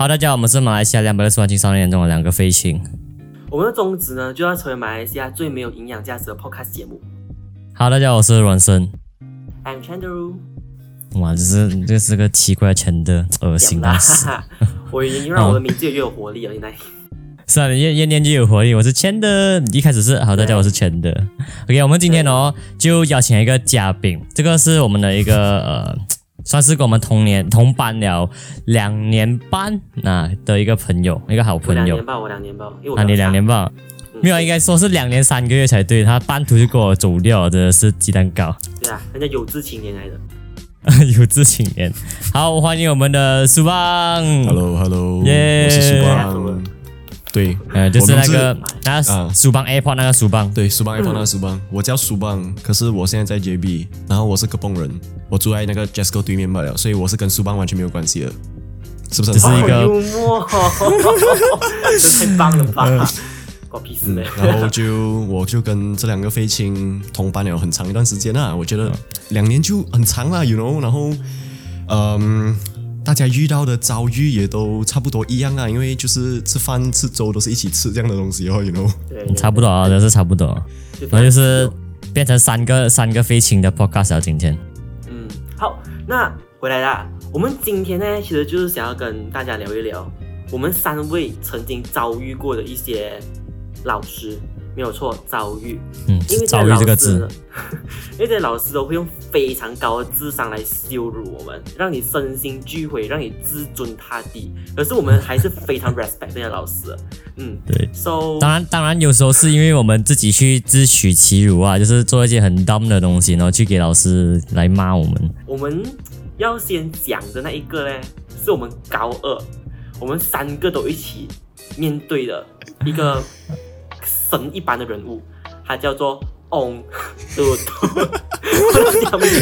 好，大家好，我们是马来西亚两百六十万青少年中的两个飞行。我们的宗旨呢，就要成为马来西亚最没有营养价值的 podcast 节目。好，大家好，我是阮生。I'm Chandru，哇，这是这是个奇怪的称的，恶心啦到死。我已经让我的名字也越有活力了。现在，是啊，你越越念越有活力。我是钱的，一开始是好，大家好，我是钱的。OK，我们今天哦就邀请一个嘉宾，这个是我们的一个呃，算是跟我们同年同班了两年半那、的一个朋友，一个好朋友两年。半，我两年半，因为我啊，你两年半，嗯没有，应该说是两年三个月才对。他半途就给我走掉，真的是鸡蛋糕。对啊，人家有志青年来的。有志青年。好，欢迎我们的苏棒。Hello，Hello，耶我是苏耶邦。对，呃，就是那个我名那个啊苏邦 AirPod 那个苏邦。对，苏邦 iPhone 那个苏邦，我叫苏邦，可是我现在在 JB，然后我是个蹦人，我住在那个 Jasco 对面罢了，所以我是跟苏邦完全没有关系的，是不是？只是一个好幽默，这太棒了吧！屁事嘞。然后就我就跟这两个飞青同班了很长一段时间啊，我觉嗯得两年就很长了，you know，然后嗯。大家遇到的遭遇也都差不多一样啊，因为就是吃饭吃粥都是一起吃这样的东西哦，you know。对，差不多啊，都是差不多。就然后就是变成三个三个飞行的 podcast 了。今天嗯，好，那回来啦。我们今天呢，其实就是想要跟大家聊一聊我们三位曾经遭遇过的一些老师，没有错，遭遇。嗯，因为遭遇这个字，，因为这些老师都会用非常高的智商来羞辱我们，让你身心俱毁，让你自尊塌地。可是我们还是非常 respect 这些老师，嗯对。，so 当然，当然，有时候是因为我们自己去自取其辱啊，就是做一些很 dumb 的东西，然后去给老师来骂我们。我们要先讲的那一个呢，是我们高二，我们三个都一起面对的一个神一般的人物，他叫做翁嘟嘟。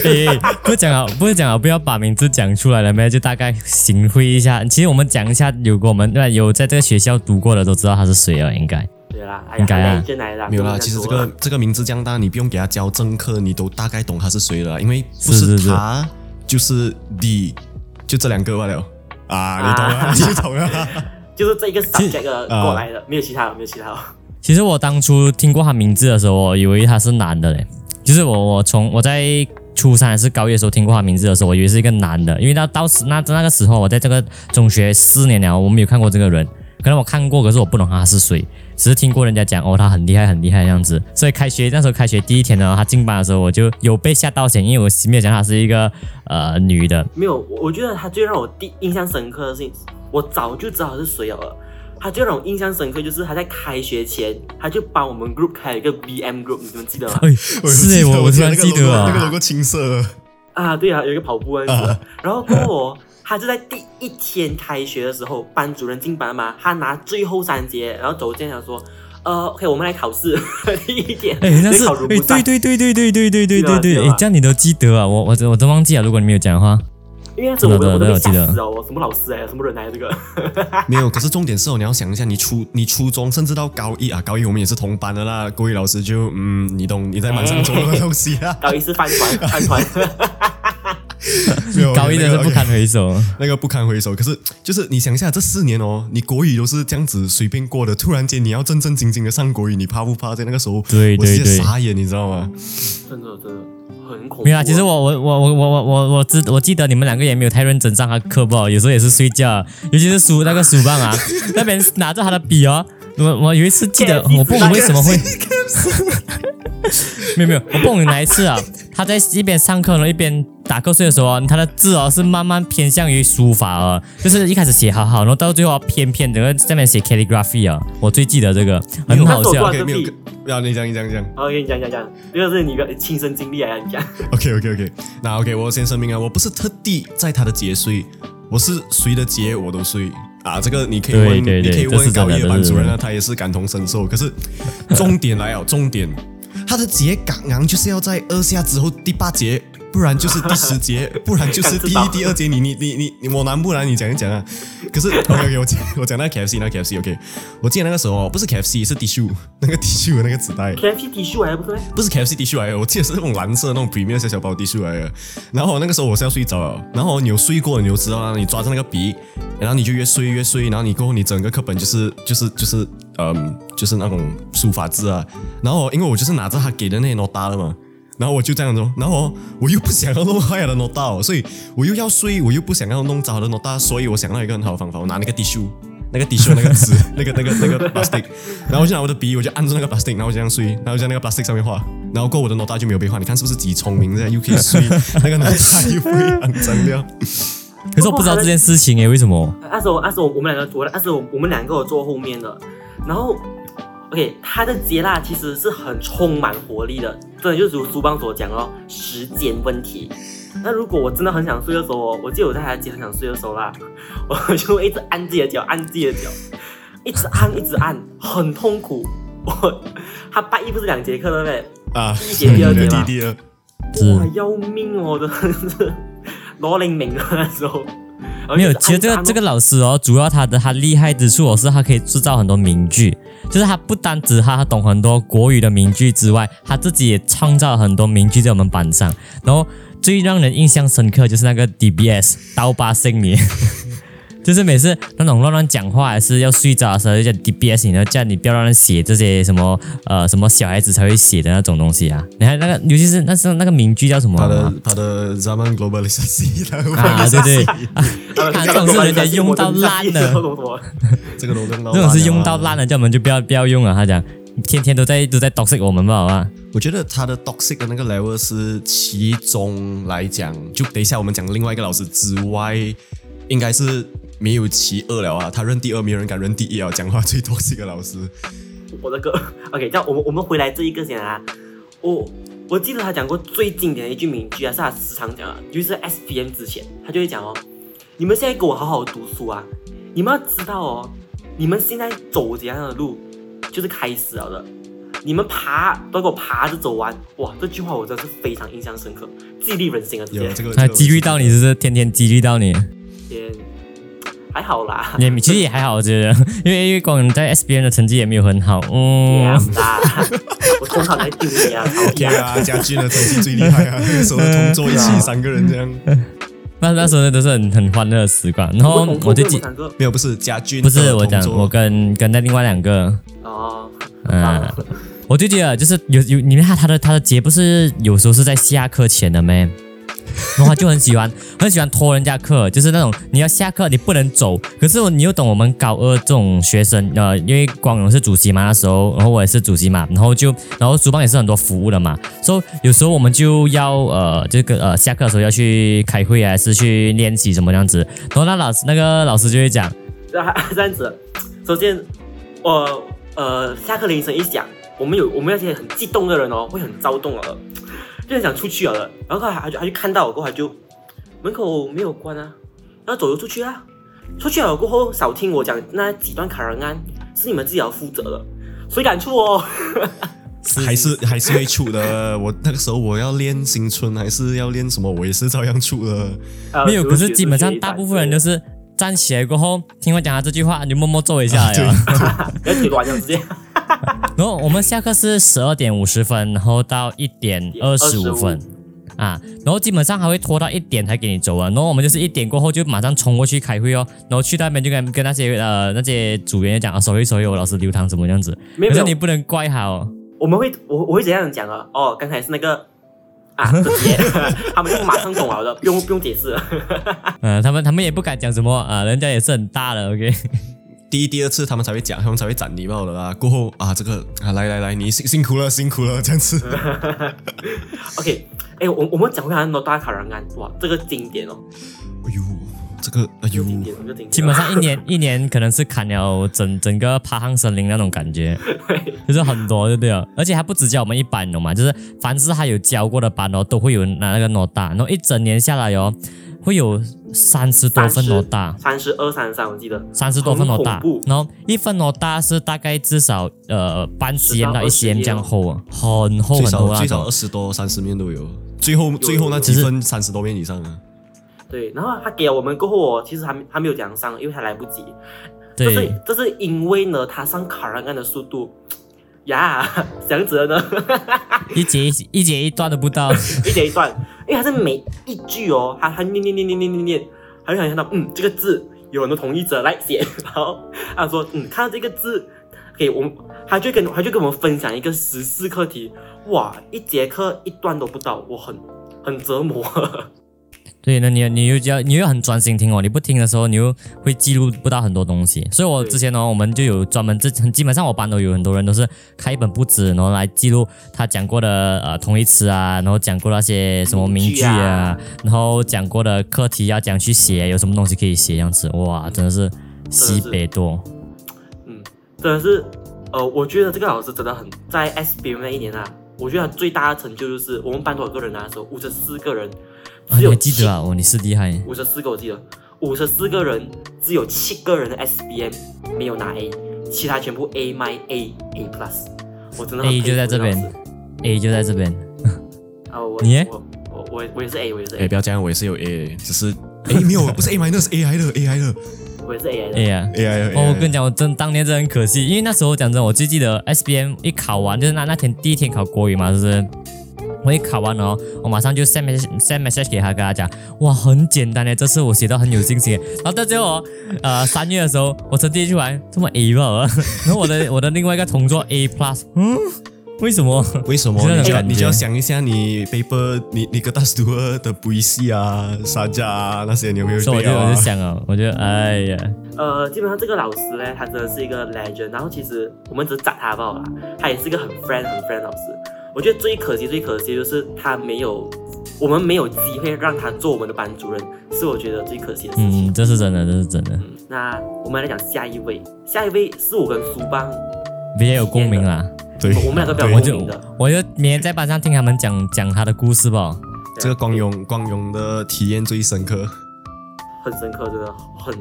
诶，不是讲好，不是讲好，不要把名字讲出来了没？就大概行会一下。其实我们讲一下，有过我们对有在这个学校读过的都知道他是谁了，应该。对啦，哎呀，应该啊进来啦，没有啦，其实这个这个名字这样大，你不用给他教正课，你都大概懂他是谁了，因为不是是是他就是 D，就这两个罢了啊，你懂了，你懂了。就是这一个 subject 过来的，没有其他了，没有其他的。其实我当初听过他名字的时候，我以为他是男的嘞。就是我我从我在初三还是高一的时候听过他名字的时候，我以为是一个男的，因为他当时那那个时候我在这个中学四年了，我没有看过这个人。可能我看过，可是我不懂他是谁，只是听过人家讲哦，他很厉害很厉害这样子。所以开学那时候开学第一天呢，他进班的时候我就有被吓到先，因为我没有讲他是一个呃女的。没有，我觉得他最让我第印象深刻的事情，我早就知道他是谁了。他最让我印象深刻就是他在开学前，他就帮我们 group 开了一个 BM group，你们记得吗？哎，是诶，我我突然记得那个啊，logo 青色，啊，对啊，有一个跑步那样子。然后过后哦，他就在第一天开学的时候，班主任进班嘛，他拿最后三节，然后走进来想说，呃，OK，我们来考试，第一天，哎，那是哎，对对对对对对对对对对，对啊啊哎，这样你都记得啊？我我我都忘记了，如果你没有讲的话。因为那时候我都被真的我记得吓死了，我什么老师哎，什么人来这个？没有。可是重点是哦，你要想一下，你初你初中甚至到高一啊，高一我们也是同班的啦。国语老师就嗯，你懂你在班上做的东西啊。高一是饭团，饭团，高一的是不堪回首。那个不堪回首。可是就是你想一下这四年哦你国语都是这样子随便过的突然间你要正正经经的上国语你怕不怕在那个时候？对对对。傻眼你知道吗？真的真的很恐怖没有其实我我我我我我我我知我记得你们两个也没有太认真上他课吧有时候也是睡觉尤其是数那个数棒啊 那边拿着他的笔哦我我有一次记得我不明为什么会 没有没有，我不懂哪一次啊，他在一边上课呢一边打瞌睡的时候啊，他的字哦是慢慢偏向于书法哦，就是一开始写好好，然后到最后啊偏偏整个在那边写 calligraphy 啊，我最记得这个很好笑那时候我。OK，这没有屁，要你讲，你讲，你讲。好，给你讲讲讲，这个是你的亲身经历啊，你讲。OK OK OK，那 OK，我先声明啊，我不是特地在他的节睡，我是谁的节我都睡啊。这个你可以问，对对对你可以问高一的班主任啊，他也是感同身受。可是重点来哦，重点，他的节刚刚就是要在二下之后第八节不然就是第十节，不然就是 第一、第二节。你你你你你，我难不难？你讲一讲啊。可是 OK OK，我讲我讲那个 KFC 那个 KFC OK，我记得那个时候不是 KFC 是 tissue 那个 tissue 那个纸袋，KFC T 恤还不是咩？不是 KFC tissue 来的，我记得是那种蓝色那种 premium 小小包 tissue 来的。然后那个时候我是要睡着了，然后你有睡过，你就知道啊，你抓着那个笔，然后你就越睡越睡，然后你过后你整个课本就是就是就是嗯就是那种书法字啊。然后因为我就是拿着他给的那些 nota 了嘛。然后我就这样子，然后我又不想要弄坏的 nota，所以我又要睡，我又不想要弄糟的 nota，所以我想到一个很好的方法，我拿那个 tissue，那个 tissue 那个纸，那个那个那个 plastic，然后我就拿我的笔，我就按住那个 plastic，然后我就这样睡，然后在那个 plastic 上面画，然后过我的 nota 就没有被画，你看是不是极聪明的？又可以睡，那个 nota 又不会肮脏掉。可是我不知道这件事情诶，为什么？那时候那时候我们两个我，那时候我们两个有坐后面的，然后 OK，他的接纳其实是很充满活力的，真的就如书邦所讲哦，时间问题。那如果我真的很想睡的时候哦，我记得我在他家很想睡的时候啦，我就一直按自己的脚，按自己的脚，一直按一直按，很痛苦。我他拜一不是两节课对不对？啊，第一节第二节哇，要命哦，真的是罗灵明啊那时候。没有，其实这个这个老师哦，主要他的他厉害之处哦，是他可以制造很多名句，就是他不单只他他懂很多国语的名句之外，他自己也创造了很多名句在我们班上。然后最让人印象深刻就是那个 DBS 刀疤姓你，就是每次那种乱乱讲话还是要睡着的时候，就叫 DBS 你，然后叫你不要乱写这些什么呃什么小孩子才会写的那种东西啊。你看那个，尤其是那时候那个名句叫什么他啊？的他的 zaman globalisasi，他啊，对对，呃这种是人家用到烂了什么什么这个都用到这种是用到烂了啊烂了，叫我们就不要不要用了。他讲天天都在都在 toxic 我们吧，好吧？我觉得他的 toxic 的那个 level 是其中来讲，就等一下我们讲另外一个老师之外，应该是没有其二了啊。他认第二，没有人敢认第一啊。讲话最 toxic 的老师，我的歌。OK，这样我们我们回来这一个先啊。我我记得他讲过最经典的一句名句啊，是他时常讲的，就是 SPM 之前他就会讲哦，你们现在给我好好读书啊，你们要知道哦，你们现在走怎样的路就是开始了的。你们爬都给我爬着走完，哇！这句话我真的是非常印象深刻，激励人心啊！有这个他激励到你，是不是天天激励到你？也还好啦，也其实也还好，我觉得，因为因为光在 SBN 的成绩也没有很好，嗯，啦，我通常来丢你啊，讨对。啊，家俊的成绩最厉害啊，那个时候同桌一起三个人这样。那那时候都是很很欢乐的时光。然后我就记，三个没有，不是家俊，不是我讲，我跟跟那另外两个，哦，嗯，我就记得就是有有，你看他的他的节不是有时候是在下课前的咩？然后他就很喜欢很喜欢拖人家课，就是那种你要下课你不能走，可是你又懂我们高二这种学生，呃，因为光荣是主席嘛那时候，然后我也是主席嘛，然后就然后主办也是很多服务的嘛，所以有时候我们就要呃这个呃下课的时候要去开会，还是去练习什么样子，然后那老师那个老师就会讲，这样子，首先，我呃下课铃声一响，我们有我们那些很激动的人哦，会很躁动了，就很想出去了。然后他他就他就看到我过后，他就门口没有关啊，然后走了出去啊，出去了过后少听我讲那几段卡人案是你们自己要负责的，谁敢出哦？还是还是会出的。我那个时候我要练新春，还是要练什么，我也是照样出的。呃没有，可是基本上大部分人都是站起来过后，听我讲他这句话，你就默默坐一下来 了。要铁软了直接。然后我们下课是十二点五十分，然后到一点二十五分啊，然后基本上还会拖到一点才给你走啊。然后我们就是一点过后就马上冲过去开会哦，然后去那边就跟跟那些呃那些组员讲啊，sorry sorry，我老师留堂什么样子，没有你不能怪他哦。我们会我我会怎样讲啊？哦，刚才是那个啊 他们就马上懂了的，不用不用解释了。嗯、他们他们也不敢讲什么啊，人家也是很大的，OK。第一、第二次他们才会讲，他们才会展礼貌的啦。过后啊，这个啊，来来来，你辛辛苦了，辛苦了，这样子。OK，哎，我我们讲回来诺大卡人案，哇，这个经典哦，哎呦，这个哎呦，经典，这个经典。基本上一年 一年可能是砍了整整个爬行森林那种感觉，就是很多，对不对了？而且还不只教我们一班，你懂吗？就是凡是他有教过的班哦，都会有拿那个 n o 大，然后一整年下来哦，会有三十多份 o 大。三十二、三十三，我记得三十多份 o 大然后一份 o 大是大概至少呃半 cm 到一 cm 这样厚啊，很厚很厚那种少最少二。十多、三十面都有。最后最后那几分三十多面以上啊。对，然后他给了我们过后哦，其实还没还没有讲上，因为他来不及。这是对，这是因为呢，他上卡 rangan 的速度呀，想着呢，一节一一节一段都不到，一节一段，因为他是每一句哦，他他念念念念念念念，他就想看到嗯这个字有很多同意者来写，然后他说嗯看到这个字，给我们他就跟他就跟我们分享一个十四课题，哇，一节课一段都不到，我很很折磨。对，那你你又要你又很专心听哦，你不听的时候，你又会记录不到很多东西。所以我之前呢，我们就有专门这基本上我班都有很多人都是开一本簿子，然后来记录他讲过的呃同义词啊，然后讲过那些什么名句啊啊，然后讲过的课题要讲去写，有什么东西可以写，这样子，哇，真的是西北多。嗯，真的是，呃，我觉得这个老师真的很在 SBM 那一年啊，我觉得他最大的成就就是我们班多少个人啊？那时候五十四个人，只有记得啊？哦，你是厉害。五十四个我记得，五十四个人只有七个人的 SBM 没有拿 A，其他全部 A 麦 A A plus，我真的很 A 就在这边 A 就在这边，啊，我你我我我我也是 A，我也是哎，A，不要这样，我也是有 A，只是哎没有，不是 A minus 是 A I 的 A 来的我也是 AI 的 A 啊。A 来的。哦，我跟你讲，我真当年真的很可惜，因为那时候讲真，我最记得 SBM 一考完，就是那那天第一天考国语嘛，是不是？我一考完了哦，我马上就 send message send message 给他，跟他讲，哇，很简单的，这次我写到很有信心。然后到最后哦，呃，三月的时候，我成绩出来这么 A 吧，然后我的我的另外一个同桌 A plus，嗯，为什么？为什么你就要你就要想一下你 paper 你你个大 s t u 的补习啊、沙加啊那些你有没有所以我就我就？想啊，我就哎呀，呃，基本上这个老师呢，他真的是一个 legend。然后其实我们只是砸他罢了啦，他也是一个很 friend 很 friend 的老师。我觉得最可惜最可惜就是他没有，我们没有机会让他做我们的班主任，是我觉得最可惜的事情。嗯，这是真的，这是真的，嗯，那我们来讲下一位，下一位是我跟苏邦，比较有共鸣啦。对，我们两个比较共鸣的。我就明天在班上听他们讲讲他的故事吧。这个光荣光荣的体验最深刻。很深刻，真的很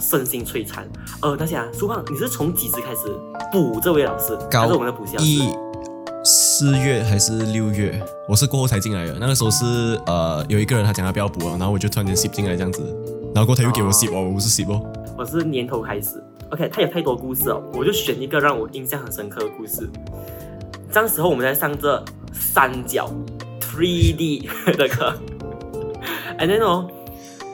身心摧残。呃，大家，苏胖，你是从几时开始补这位老师？他是我们的补习老一师。四月还是六月？我是过后才进来的。那个时候是呃有一个人他讲他不要补了，然后我就突然间 skip 进来这样子，然后过后他又给我 s 哦，我不是 s 哦。我是年头开始。OK，他有太多故事哦，我就选一个让我印象很深刻的故事。当时候我们在上这三角 3D 的课，and then 哦，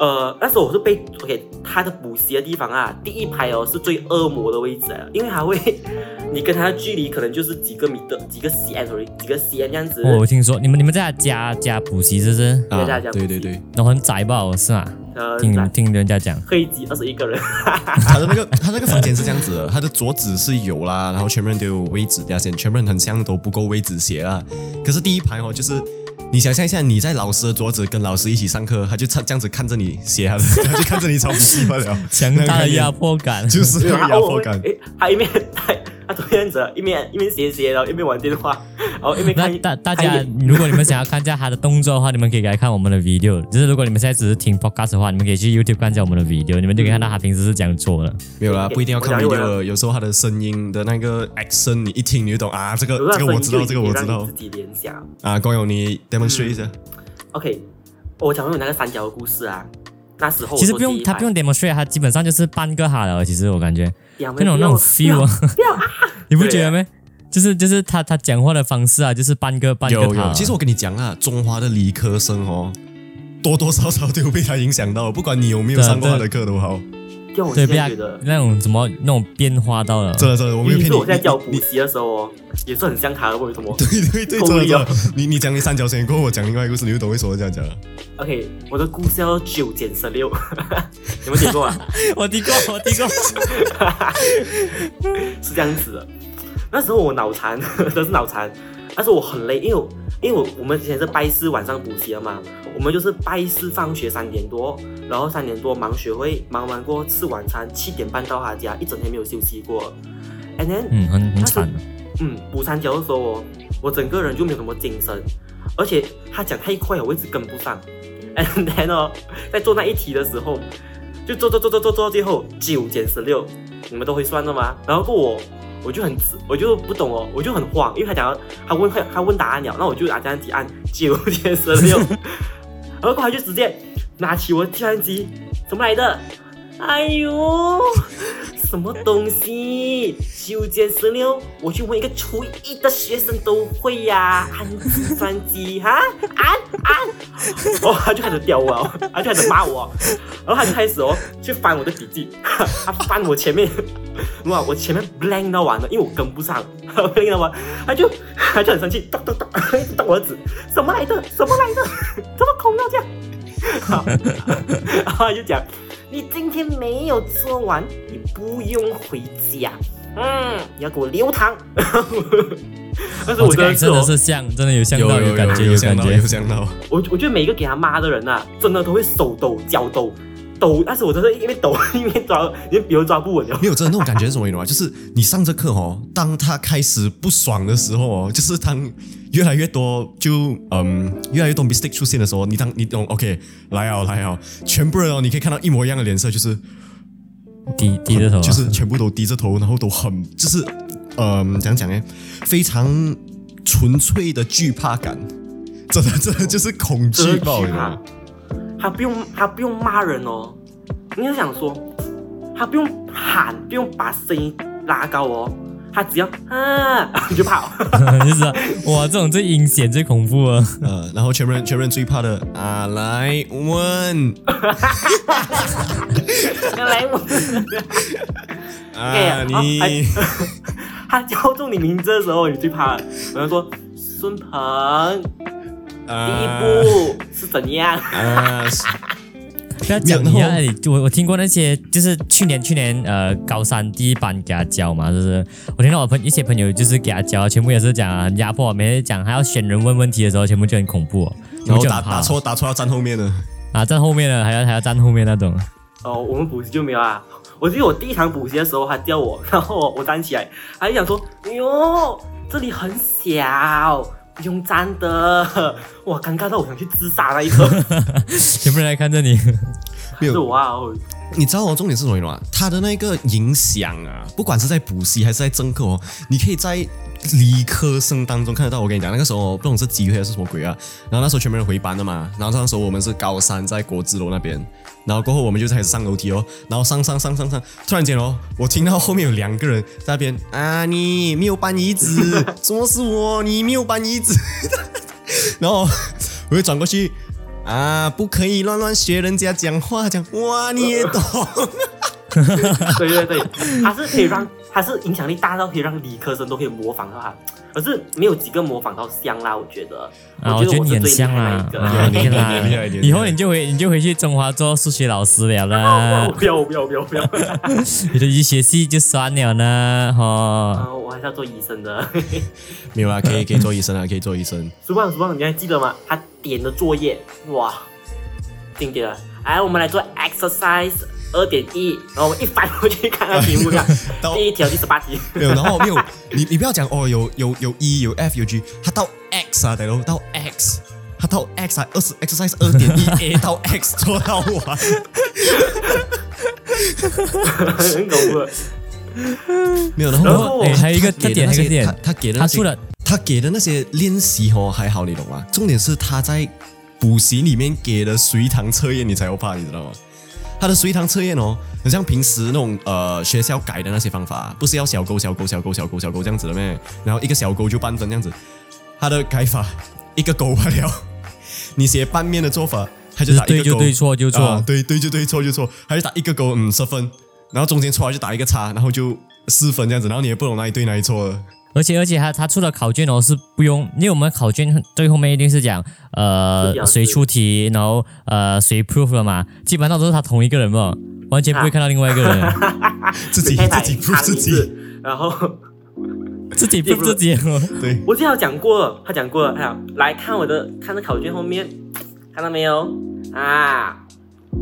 呃，那时候我是被 OK 他的补习的地方啊，第一排哦是最恶魔的位置啊，因为他会，你跟他的距离可能就是几个米的几个 cm sorry 几个 cm 这样子。哦我听说你们你们在家家补习是不是？在家讲对对对，然后很窄吧？是吗？呃，听你们听人家讲，可以挤二十一个人，他的那个他那个房间是这样子的，他的桌子是有啦，然后全部人都有位置，等下先全部人很像都不够位置写啦。可是第一排哦，就是你想象一下，你在老师的桌子跟老师一起上课，他就这样子看着你写他的，他就看着你抄笔记罢了，强大的压迫感。就是那个压迫感。诶，他一面他他这样子，一面一面写写，然后一面玩电话，然后一面看那大大家如果你们想要看一下他的动作的话，你们可以来看我们的 video。就是如果你们现在只是听 podcast 的话，你们可以去 YouTube 看一下我们的 video，你们就可以看到他平时是这样做的。没有啦，不一定要看 video，有时候他的声音的那个 accent，你一听你就懂啊，这个这个我知道，这个我知道自己联想。啊。光友，你 demonstrate 一下。OK，我讲回我那个三角的故事啊，那时候其实不用，他不用 demonstrate，他基本上就是半个哈了。其实我感觉两那种那种 feel 啊，不要啊！你不觉得没？就是就是他他讲话的方式啊，就是半个半个哈有有，。其实我跟你讲啊，中华的理科生哦，多多少少都有被他影响到，不管你有没有上过他的课都好。就我现在觉得，那种怎么那种变化到了。真的真的，我没有骗你。我在教补你习的时候哦，也是很像他的，为什么对对对，真的。你你讲你三角形过后，我讲另外一个故事，你就懂为什么这样讲了。？OK，我的故事叫九减十六，有没有听过啊？我听过，我听过。是这样子的。那时候我脑残，真是脑残。那时候我很累，因为因为我我们之前是拜四晚上补习的嘛，我们就是拜四放学三点多，然后三点多忙学会，忙完过后吃晚餐，七点半到他家，一整天没有休息过。And then，嗯，很很惨。嗯，补三角的时候我我整个人就没有什么精神，而且他讲太快了，我一直跟不上。And then 哦，在做那一题的时候，就做做做做做做到最后九减十六，你们都会算的吗？然后过我我就很直，我就不懂哦，我就很慌，因为他讲他问他他问答案了，那我就拿计算机按九点十六，然后过后他就直接拿起我的计算机，怎么来的？哎呦，什么东西？九减十六，我去问一个初一的学生都会呀、按计算机哈，按按，哦，他就开始屌我哦，他就开始骂我哦，然后他就开始哦去翻我的笔记，他翻我前面，哇，我前面 blank 到完了，因为我跟不上，blank 到完，他就他就很生气，咚咚咚，一直动我的纸，什么来的？什么来的？怎么空到这样？好，然后他就讲，你今天没有做完，你不用回家。嗯，你要给我留堂。但是我觉得真的我真的是像，真的有像到有感觉，有感觉有。像到，我我觉得每一个给他妈的人呐、真的都会手抖、脚抖、抖，但是我真的因为抖，因为 抓，因为笔都抓不稳了。没有真的那种感觉是什么？你懂吗？就是你上这课哦，当他开始不爽的时候哦，就是当越来越多就嗯越来越多 mistake 出现的时候，你当你懂 OK 来哦来哦，全部人哦，你可以看到一模一样的脸色，就是低低着头啊，就是全部都低着头，然后都很就是嗯怎样讲呢？非常纯粹的惧怕感，真的真的就是恐惧爆，你他不用他不用骂人哦，应该想说，他不用喊，不用把声音拉高哦，他只要啊你 就怕、哦。就是啊哇，这种最阴险、最恐怖啊！呃，然后全部人全部人最怕的啊，来问来我，啊哎你。他叫中你名字的时候，你最怕了。我就说孙鹏，第一啊步是怎样？啊，是。不要讲你啊，你我我听过那些，就是去年去年呃高三第一班给他教嘛，就是我听到我朋一些朋友就是给他教，全部也是讲很压迫，每次讲还要选人问问题的时候，全部就很恐怖、哦，然后就打打错打错要站后面的，啊，站后面的还要还要站后面那种，哦，我们补习就没有啊。我记得我第一堂补习的时候，他叫我，然后我我站起来，他就讲说：“哎呦，这里很小，不用站的。”哇，尴尬到我想去自杀那一刻。全部人来看着你，没有是哇哦，你知道哦，重点是什么吗？他的那个影响啊，不管是在补习还是在正课哦，你可以在理科生当中看得到。我跟你讲，那个时候不懂是机会还是什么鬼啊，然后那时候全部人回班的嘛，然后那时候我们是高三在国字楼那边，然后过后我们就开始上楼梯哦，然后上上上上上，突然间哦，我听到后面有两个人在那边啊，你没有搬椅子，怎么是我？你没有搬椅子，然后我就转过去。啊，不可以乱乱学人家讲话，讲哇你也懂，对 对对，他是可以让，他是影响力大到可以让理科生都可以模仿到他，可是没有几个模仿到像啦，我觉得。啊，我觉得你很像啦那一，个。啊你看啦以后你就回你就回去中华做数学老师了啦哦，不要不要不要不要！你的医学系就算了呢，哈。啊，我还是要做医生的。没有啊，可以可以做医生啊，可以做医生。苏棒苏棒，你还记得吗？他点的作业，哇，经典了。来，我们来做 exercise 二点一，然后我一翻回去看 看题目看到第一条第十八题。没有，然后没有，你你不要讲哦，有有有 E 有 F 有 G，它到 X 啊，大佬到 X，他到 X 啊，二十 exercise 二点一 A 到 X 做到完，很恐怖。没有，然后然还有一个特点，他给的那些还有一个点他，他给的那些他出了他给的那些练习哦还好，你懂吗？重点是他在补习里面给的随堂测验，你才要怕，你知道吗？他的随堂测验哦，很像平时那种呃学校改的那些方法，不是要小勾小勾小勾小勾小勾这样子的咩？然后一个小勾就半分这样子，他的改法一个勾罢了，你写半面的做法，他就打一个勾，就是对就对错就错。啊对对就对，错就错，他就打一个勾，嗯，十分，然后中间出来就打一个叉，然后就四分这样子，然后你也不懂哪里对哪里错了。而且而且他他出的考卷哦是不用，因为我们考卷最后面一定是讲呃谁出题，然后呃谁 proof 了嘛，基本上都是他同一个人嘛，完全不会看到另外一个人，自己自己 proof 自己，然后 自己 proof 自己哦。对，我记得他讲过了，他讲过了，他讲来看我的，看那考卷后面，看到没有啊？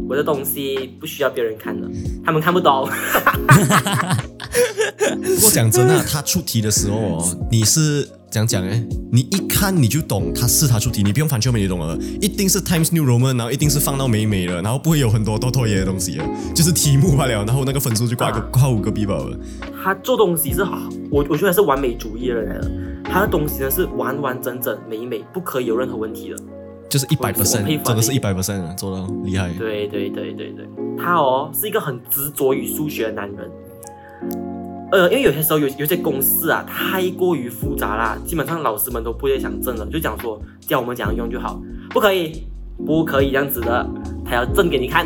我的东西不需要别人看的，他们看不懂。不过讲真的，他出题的时候哦，你是讲讲哎，你一看你就懂他是他出题，你不用翻旧美你懂了，一定是 Times New Roman，然后一定是放到美美了，然后不会有很多多拖延的东西了，就是题目罢了，然后那个分数就挂个挂五个 B 宝了。他做东西是好，我我觉得是完美主义的人来的，他的东西呢是完完整整美美，不可以有任何问题的。就是一百我 percent，真的是一百 percent 做到厉害。对对对对对，他哦是一个很执着于数学的男人。呃，因为有些时候有有些公式啊太过于复杂啦，基本上老师们都不会想证了，就讲说教我们怎样用就好，不可以，不可以这样子的，他要证给你看。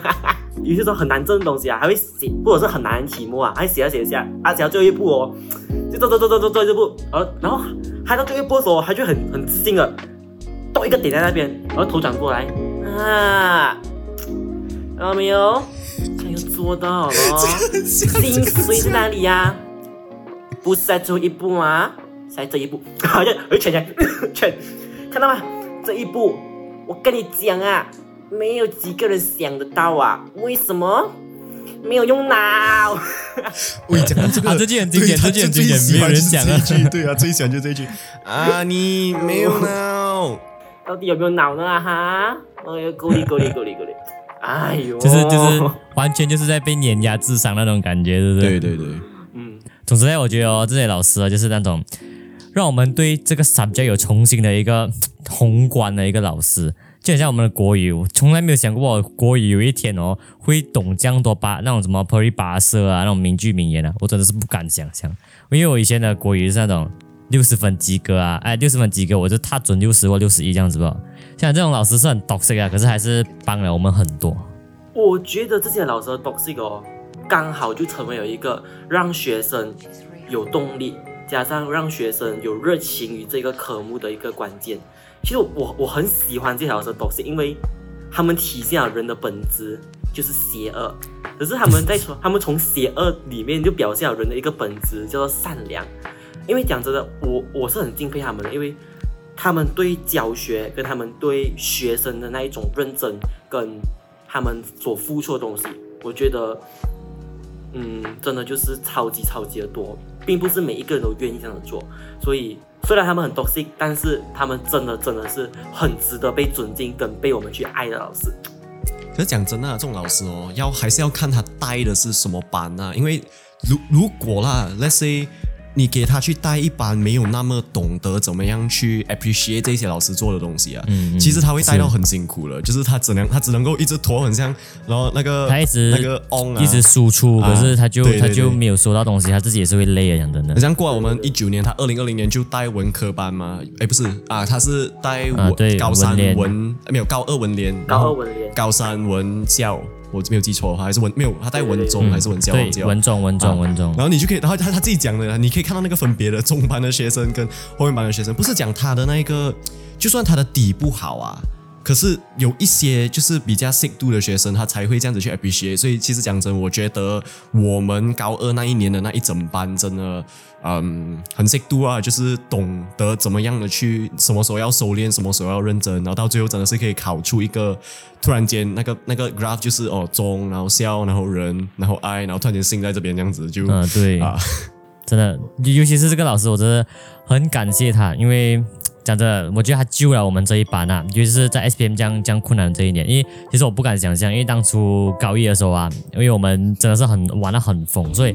有些时候很难证的东西啊，还会写，或者是很难的题目啊，还写啊写一下，啊写到最后一步哦，就做做做做做做这步，然后然后还到最后一步的时候，他就很很自信的，到一个点在那边，然后头转过来啊，看到没有？做到了，精髓在哪里呀、不是在最后一步吗？是在这一步，好像有圈圈圈，看到吗？这一步，我跟你讲啊，没有几个人想得到啊，为什么？没有用脑。我跟你讲，这个啊这句很经典这句很经典没有人讲啊这一句，对啊，最喜欢就这一句啊，你没有脑。到底有没有脑呢？哈，哎呦，够力够力够力够力！哎呦，就是就是完全就是在被碾压智商那种感觉，对不对？对对对，嗯，总之呢，我觉得哦，这些老师啊，就是那种让我们对这个 subject 有重新的一个宏观的一个老师，就很像我们的国语，我从来没有想过我国语有一天哦会懂这样多巴那种什么 peri 巴色啊那种名句名言啊，我真的是不敢想象，因为我以前的国语是那种六十分及格啊，哎六十分及格我就踏准六十或六十一这样子吧。像这种老师是很 toxic 啊，可是还是帮了我们很多。我觉得这些老师的 toxic 哦，刚好就成为了一个让学生有动力，加上让学生有热情于这个科目的一个关键。其实我我很喜欢这些老师的 toxic，因为他们体现了人的本质就是邪恶，可是他们在从 他们从邪恶里面就表现了人的一个本质叫做善良。因为讲真的，我我是很敬佩他们的，因为他们对教学跟他们对学生的那一种认真，跟他们所付出的东西，我觉得，嗯，真的就是超级超级的多，并不是每一个人都愿意这样子做。所以虽然他们很 toxic，但是他们真的真的是很值得被尊敬跟被我们去爱的老师。可是讲真的啊，这种老师哦，要还是要看他带的是什么班啊。因为如如果啦，let's say 你给他去带一班没有那么懂得怎么样去 appreciate 这些老师做的东西啊，嗯嗯其实他会带到很辛苦了。就是他只能他只能够一直拖很像，然后那个他一直那个 on 啊，一直输出，啊可是他就对对对他就没有收到东西，他自己也是会累啊，讲真的。你。像过来我们一九年，他二零二零年就带文科班嘛，哎不是啊，他是带文、高三文没有高二文联，然高后二文联，高三文教，我没有记错的话，还是文没有他带文中、还是文教对，文中文中文中然，后你就可以，然后他他自己讲的，你可以看到那个分别的中班的学生跟后面班的学生，不是讲他的那个，就算他的底不好啊，可是有一些就是比较 sick 度的学生，他才会这样子去 appreciate。所以其实讲真，我觉得我们高二那一年的那一整班真的，嗯，很 sick 度啊，就是懂得怎么样的去什么时候要收敛，什么时候要认真，然后到最后真的是可以考出一个突然间那个那个 graph 就是哦中，然后笑，然后人，然后爱，然后突然间心在这边这样子就。嗯，对，啊真的，尤尤其是这个老师，我真的很感谢他，因为讲真的，我觉得他救了我们这一班啊，尤其是在 SPM 这样这样困难的这一年，因为其实我不敢想象，因为当初高一的时候啊，因为我们真的是很玩的很疯，所以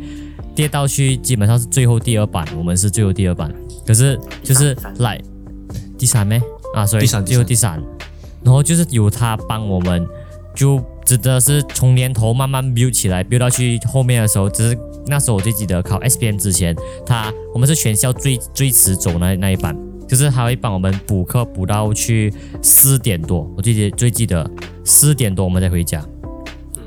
跌到去基本上是最后第二班，我们是最后第二班，可是就是来第三咩？啊，所以最后第三，然后就是有他帮我们，就真的是从年头慢慢 build 起来，build 到去后面的时候，只是那时候我最记得考 SPM 之前，他我们是全校最最迟走那那一班，就是他会帮我们补课补到去四点多，我最记最记得四点多我们才回家，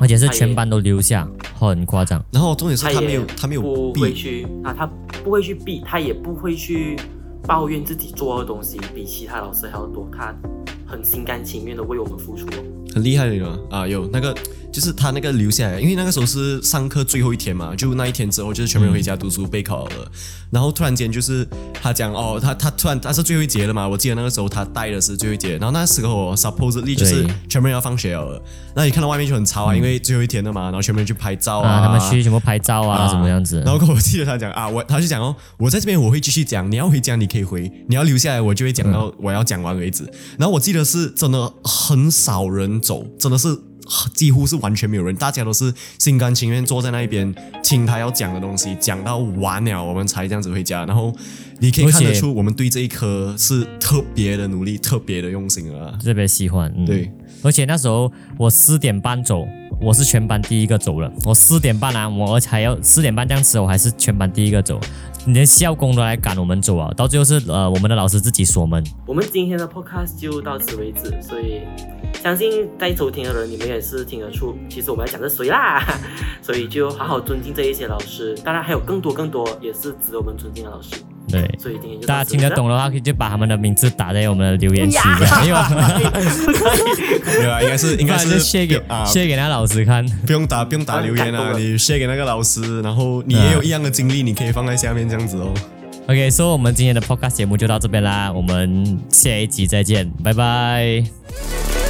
而且是全班都留下，很夸张。然后重点是他没有他没有不会避，去啊，他不会去避，他也不会去抱怨自己做的东西比其他老师还要多，他很心甘情愿的为我们付出哦。很厉害的嘛啊，有那个就是他那个留下来，因为那个时候是上课最后一天嘛，就那一天之后就是全部人回家读书备考了，然后突然间就是他讲哦，他他突然他是最后一节了嘛，我记得那个时候他带的是最后一节，然后那时候 supposedly 就是全部人要放学了，那你看到外面就很吵啊，因为最后一天了嘛，然后全部人去拍照啊，啊，他们去什么拍照啊，什么样子？然后我记得他讲啊，我他就讲哦，我在这边我会继续讲，你要回家你可以回，你要留下来我就会讲到我要讲完为止。然后我记得是真的很少人走，真的是几乎是完全没有人，大家都是心甘情愿坐在那一边听他要讲的东西，讲到完了我们才这样子回家。然后你可以看得出我们对这一科是特别的努力，特别的用心啊。特别喜欢。嗯、对，而且那时候我四点半走，我是全班第一个走了。我四点半啊，我还要四点半这样子，我还是全班第一个走。连校工都来赶我们走啊，到最后是呃我们的老师自己锁门。我们今天的 podcast 就到此为止，所以相信在收听的人，你们也是听得出，其实我们要讲是谁啦，所以就好好尊敬这一些老师，当然还有更多更多也是值得我们尊敬的老师，对，所以今天就大家听得懂的话，可以就把他们的名字打在我们的留言区，这样，因为对啊，应该是应该是 share 给啊，share 给那老师看。不用打不用打留言啊，你 share 给那个老师，然后你也有一样的经历，你可以放在下面这样子哦。OK，所、以我们今天的 Podcast 节目就到这边啦，我们下一集再见，拜拜。